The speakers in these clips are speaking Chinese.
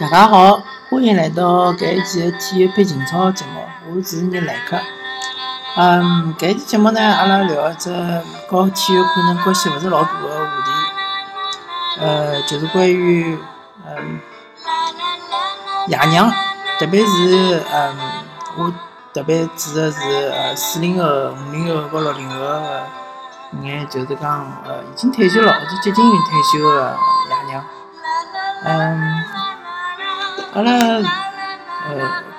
大家好，欢迎来到搿一期的体育配情操节目，我是主持人莱克。嗯，搿一期节目呢，阿拉聊一只和体育可能关系勿是老大的话题，呃，就是关于嗯爷娘，特别是嗯，我特别指的是呃四零后、五零后和六零后的眼，就是讲呃已经退休了或者接近于退休的爷娘，嗯。阿拉呃，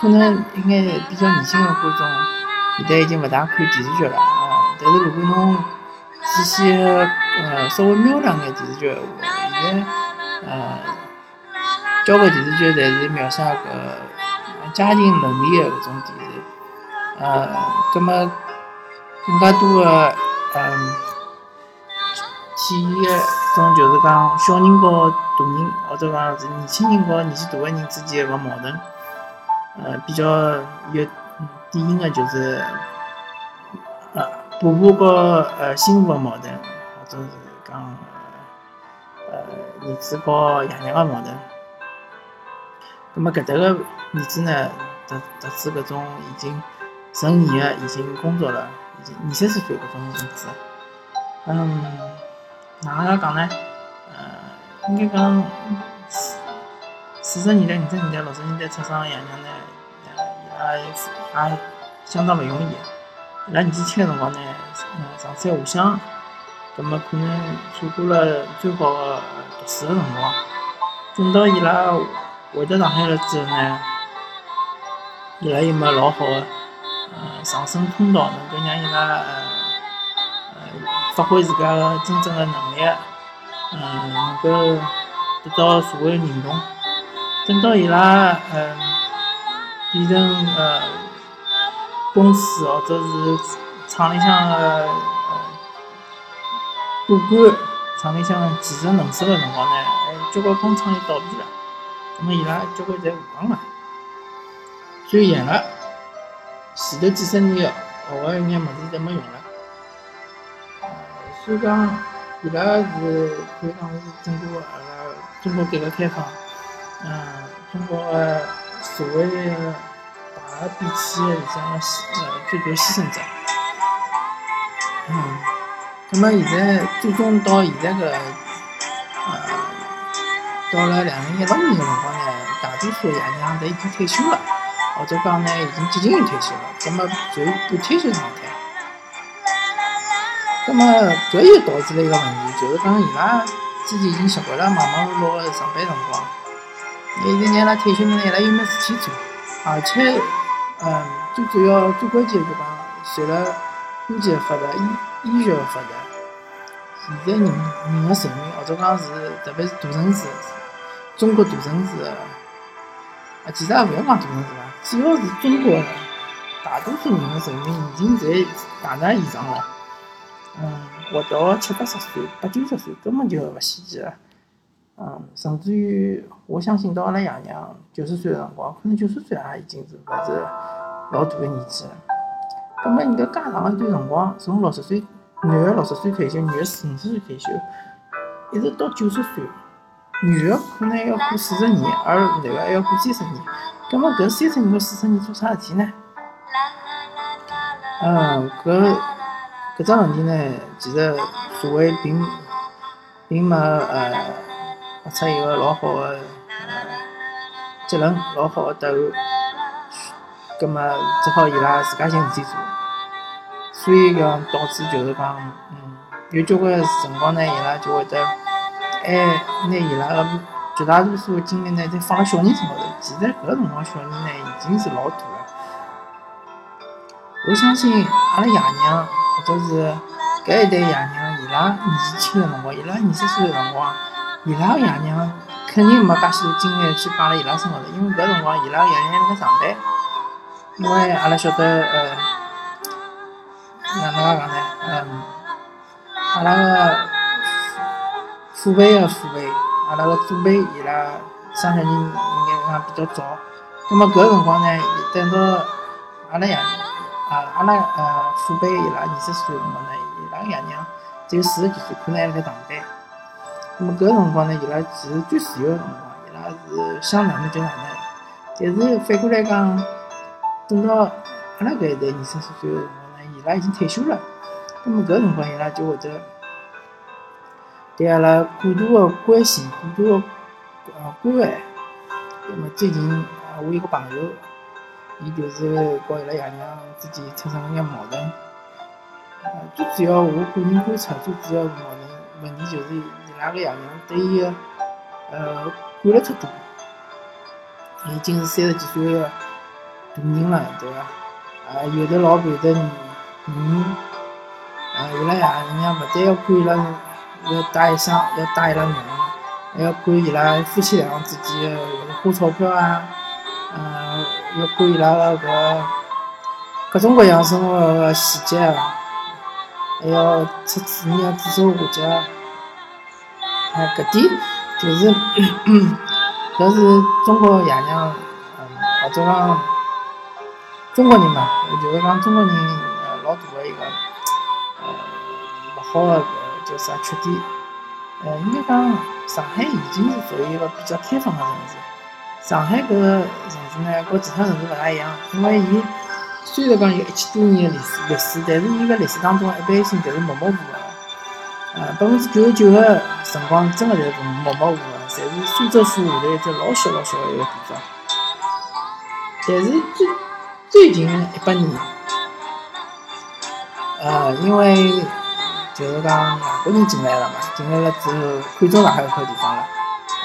可能应该比较年轻的观众，现在已经勿大看电视剧了啊。但是如果侬仔细呃稍微瞄两眼电视剧的话，现在呃交关电视剧侪是描写搿家庭伦理的搿种电视，呃，葛末更加多的嗯体现种就是讲小人和大人，或者讲是年轻人和年纪大个人之间个矛盾，呃，比较有典型的就是，呃，婆婆和呃媳妇个矛盾，或者是讲呃儿子和爷娘个矛盾。那么搿搭个儿子呢，特特指搿种已经成年个，已经工作了，已经二三十岁搿种儿子，嗯。哪能介讲呢？呃，应该讲四四十年代、五十年代、六十年代出生个爷娘呢，呃，伊拉也相当勿容易。伊拉年纪轻个辰光呢，上山下乡，葛么可能错过了最好个读书个辰光。等到伊拉回到上海了之后呢，伊拉又没老好个呃上升通道，能够让伊拉呃。发挥自家的真正的能力，嗯，能够得到社会认同。等到伊拉嗯变成呃公司或者是厂里向的呃骨干，厂里向技术能手的辰光呢，哎，交关工厂就倒闭了，葛末伊拉交关侪下岗了，最后养了前头几十年个学个一眼物事侪没用了。所以讲，伊拉是可以讲是整个阿拉中国改革开放，嗯，中国个社会个大变迁里向个呃最大牺牲者。嗯，那么现在最终到现在个呃，到了两零一六年个辰光呢，大多数爷娘侪已经退休了，或者讲呢已经接近于退休了，葛么处于半退休状态。葛么，搿又导致了一个问题，就是讲伊拉之前已经习惯了忙忙碌碌个上班辰光，现在让伊拉退休了，伊拉又没事体做，而且，嗯，最主要、最关键就讲，随了科技个发达、医医学个发达，现在人人个寿命，或者讲是特别是大城市，中国大城市，其实也勿要讲大城市伐，主要是中国，大多数人个寿命已经在大大延长了。嗯，活到七八十岁、八九十岁根本就勿稀奇了。嗯，甚至于我相信到阿拉爷娘九十岁个辰光，可能九十岁也已经是勿是老大个年纪了。葛末人家介长一段辰光，从六十岁男个六十岁退休，女个四五十岁退休，一直到九十岁，女个可能还要过四十年，而男个还要过三十年。葛末搿三十年和四十年做啥事体呢？嗯，搿。搿只问题呢，其实社会并并没呃得出一个老好个呃结论，老好个答案。葛末只好伊拉自家寻事体做。所以讲导致就是讲，嗯，有交关辰光呢，伊拉就会得还拿伊拉个绝大多数个精力呢，侪放辣小人身高头。其实搿个辰光小人呢，已经是老大了。我相信阿拉爷娘。或者是搿一代爷娘，伊拉年纪轻个辰光，伊拉二十岁个辰光，伊拉个爷娘肯定没介许多精力去放辣伊拉身高头，因为搿辰光伊拉爷娘还辣盖上班。因为阿拉晓得，呃，哪能讲呢？嗯，阿拉个父辈个父辈，阿拉个祖辈，伊拉生小人应该讲比较早。那么搿辰光呢，等到阿拉爷娘。啊，阿拉呃父辈伊拉二十岁辰光呢，伊拉爷娘只有四十几岁，可能还辣盖上班。那么搿个辰光呢，伊拉其实最自由个辰光，伊拉是想哪能就哪能。但是反过来讲，等到阿拉搿一代二十岁个辰光呢，伊拉已经退休了。那么搿个辰光，伊拉就会得对阿拉过度个关心，过度个呃关爱。那么最近啊，我有个朋友，伊就是和伊拉爷娘之间产生了眼矛盾。呃，最主要我个人观察，最主要矛盾问题就是伊拉个爷娘对伊个呃管了太多。已经是三十几岁个大人了，对伐？啊，有的老婆，有的女女，啊，伊拉爷娘勿但要管伊拉，要带一箱，要带伊拉囡还要管伊拉夫妻俩之间个花钞票啊，呃，要管伊拉个搿各种各样生活个细节啊，还要出主意要指手画脚，啊，搿点就是。搿是中国爷娘，嗯，或者讲中国人嘛，就是讲中国人呃老大个一个呃勿好个搿叫啥缺点？呃，应该讲上海已经是属于一个比较开放个城市。上海搿个城市呢，和其他城市勿大一样，因为伊虽然讲有一千多年的历史历史，但是伊个历史当中一般性侪是模模糊糊，呃，百分之九十九个辰光真的侪是模模糊糊。侪是苏州府下头一只老小老小的一个地方，但是最最近一百年，呃，因为就是讲外国人进来了嘛，进来了之后看中上海搿块地方了，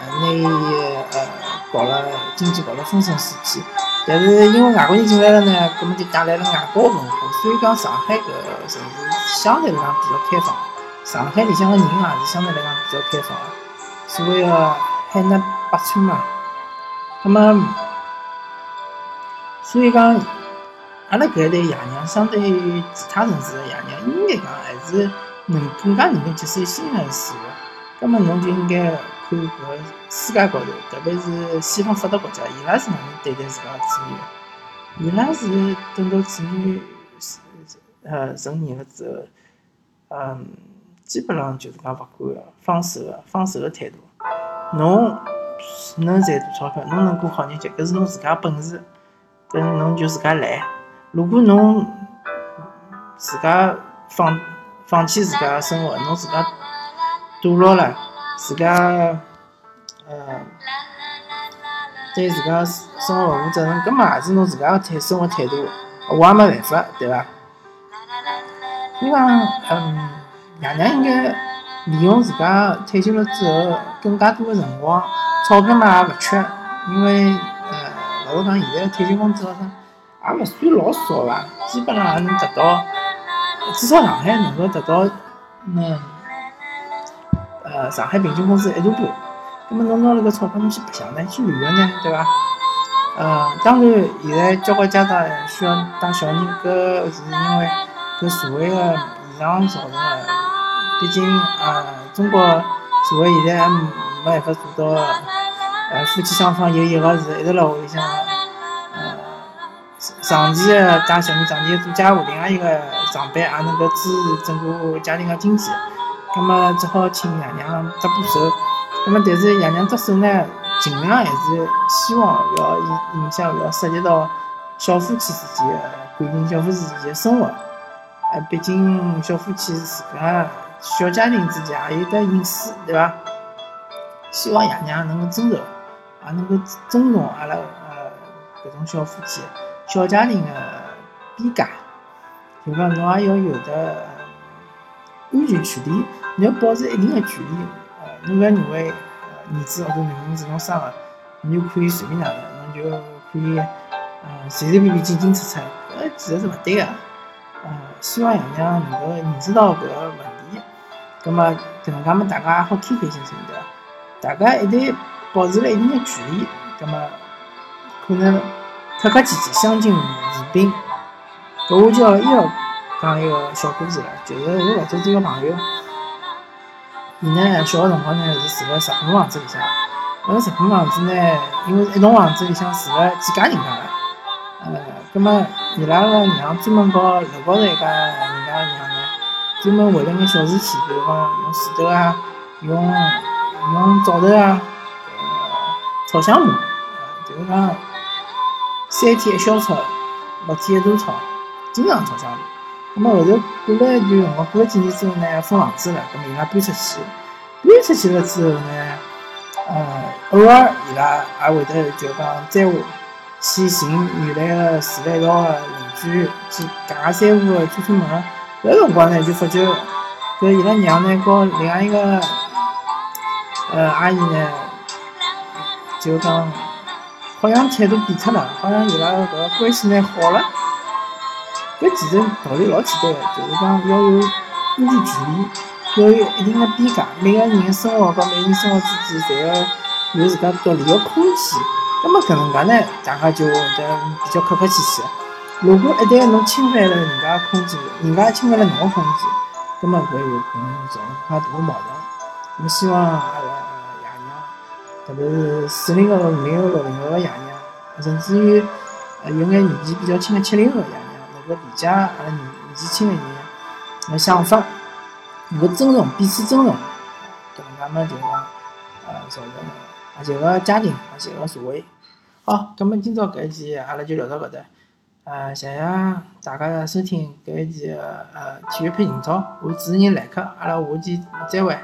呃，拿伊呃搞了经济搞了风生水起，但是因为外国人进来了呢，搿么就带来了外国文化，所以讲上海搿城市相对来讲比较开放，上海里向个人也是相对来讲比较开放个。所谓个海纳百川嘛，那么，所以讲，阿拉搿一代爷娘相对于其他城市个爷娘，应该讲还是能更加能够接受新的事物。那么侬就应该看搿世界高头，特别是西方发达国家，伊拉是哪能对待自家子女的？伊拉是等到子女呃成年了之后，嗯。基本上就是讲勿管的，放手的，放手的态度。侬能赚多钞票，侬能过好日脚，搿是侬自家本事，搿侬就自家来。如果侬自家放放弃自家个生活，侬自家堕落了，自家呃对自家生活勿负责任，搿么也是侬自家个态生活态度，我也没办法，对伐？所以讲，嗯。爷娘应该利用自家退休了之后更加多的辰光，钞票嘛也勿缺，因为呃，老实讲，现在退休工资好像也勿算老少伐，基本上也能达到，至少上海能够达到，嗯，呃，上海平均工资一大半。那么侬拿了搿钞票侬去白相呢，去旅游呢，对伐？呃，当然现在交关家长需要带小人，搿是因为搿社会个现状造成个。毕竟，呃，中国社会现在还没办法做到，呃，夫妻双方有一个是一直辣屋里向，呃，长期的带小人，长期做家务，另外一个上班，也能够支持整个家庭的经济。那么只好请爷娘搭把手。那么但是爷娘搭手呢，尽量还是希望勿要影影响，勿要涉及到小夫妻之间的感情，小夫妻之间的生活。呃，毕竟小夫妻自家。小家庭之间也有得隐私，对伐？希望爷娘能够尊重，也能够尊重阿拉呃搿种小夫妻、小家庭的边界。就讲侬也要有的安全距离，你要保持一定的距离。呃，侬勿要认为儿子或者囡恩是侬生的，你就可以随便哪能，侬就可以呃随随便便进进出出，搿其实是勿对的。呃，希望爷娘能够认识到搿个问题。葛末搿能介么，大家也好开开心心的，大家一旦保持了一定的距离，葛末可能客客气气，相敬如宾。搿我就要又要讲一个小故事了，就是我老早子一个朋友，伊呢小个辰光呢是住辣日本房子里向，搿个日本房子呢，因为一栋房子里向住了几家人家个，呃，葛末伊拉个娘专门搞楼高头一家人家个娘呢，专门为了眼小事体，比如讲用石头啊，用用灶头啊，呃，炒香麻，就是讲三天一小炒，六天一大炒，经常炒香麻。那么后头过了一段辰光，过了几年之后呢，分房子了，搿么伊拉搬出去，搬出去了之后呢，呃，偶尔伊拉也会得就讲再去寻原来的住辣一道个邻居，去讲讲三胡个，串串门。搿辰光呢，就发觉搿伊拉娘呢，和另外一个呃阿姨呢，就讲好像态度变脱了，好像伊拉搿个关系呢好了。搿其实道理老简单个，就是讲要有安全距离，要有一定的边界。每个人生活和每个人生活之间，侪要有自家独立个空间。葛末搿能介呢，大家就会得比较客客气气。如果一旦侬侵犯了人家空间，人家侵犯了侬个空间，葛末搿有可能造成更加大个矛盾。我希望阿拉爷娘，特别是四零后、五零后、六零后个爷娘，甚至于呃有眼年纪比较轻个七零后爷娘。能够理解阿拉年年纪轻个人个想法，能够尊重彼此尊重，搿能介么就是讲呃造成和谐个家庭，和谐个社会。好，葛末今朝搿一期阿拉就聊到搿搭，呃，谢谢大家收听搿一期个呃体育配情操，我主持人来客，阿拉下期再会。